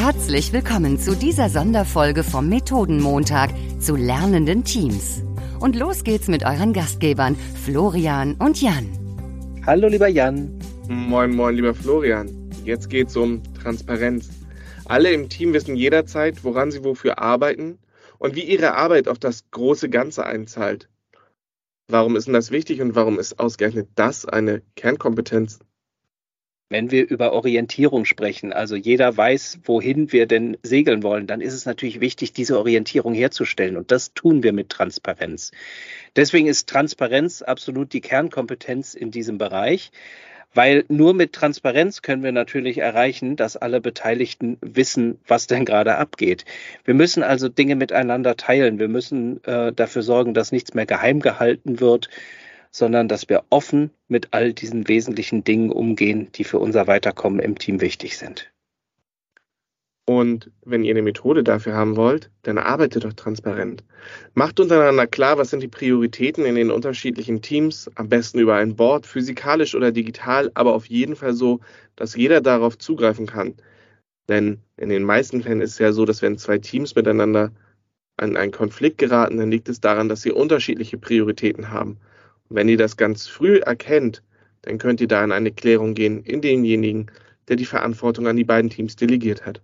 Herzlich willkommen zu dieser Sonderfolge vom Methodenmontag zu lernenden Teams. Und los geht's mit euren Gastgebern Florian und Jan. Hallo lieber Jan. Moin, moin, lieber Florian. Jetzt geht's um Transparenz. Alle im Team wissen jederzeit, woran sie wofür arbeiten und wie ihre Arbeit auf das große Ganze einzahlt. Warum ist denn das wichtig und warum ist ausgerechnet das eine Kernkompetenz? Wenn wir über Orientierung sprechen, also jeder weiß, wohin wir denn segeln wollen, dann ist es natürlich wichtig, diese Orientierung herzustellen. Und das tun wir mit Transparenz. Deswegen ist Transparenz absolut die Kernkompetenz in diesem Bereich. Weil nur mit Transparenz können wir natürlich erreichen, dass alle Beteiligten wissen, was denn gerade abgeht. Wir müssen also Dinge miteinander teilen. Wir müssen äh, dafür sorgen, dass nichts mehr geheim gehalten wird, sondern dass wir offen mit all diesen wesentlichen Dingen umgehen, die für unser Weiterkommen im Team wichtig sind. Und wenn ihr eine Methode dafür haben wollt, dann arbeitet doch transparent. Macht untereinander klar, was sind die Prioritäten in den unterschiedlichen Teams, am besten über ein Board, physikalisch oder digital, aber auf jeden Fall so, dass jeder darauf zugreifen kann. Denn in den meisten Fällen ist es ja so, dass wenn zwei Teams miteinander an einen Konflikt geraten, dann liegt es daran, dass sie unterschiedliche Prioritäten haben. Wenn ihr das ganz früh erkennt, dann könnt ihr da in eine Klärung gehen in denjenigen, der die Verantwortung an die beiden Teams delegiert hat.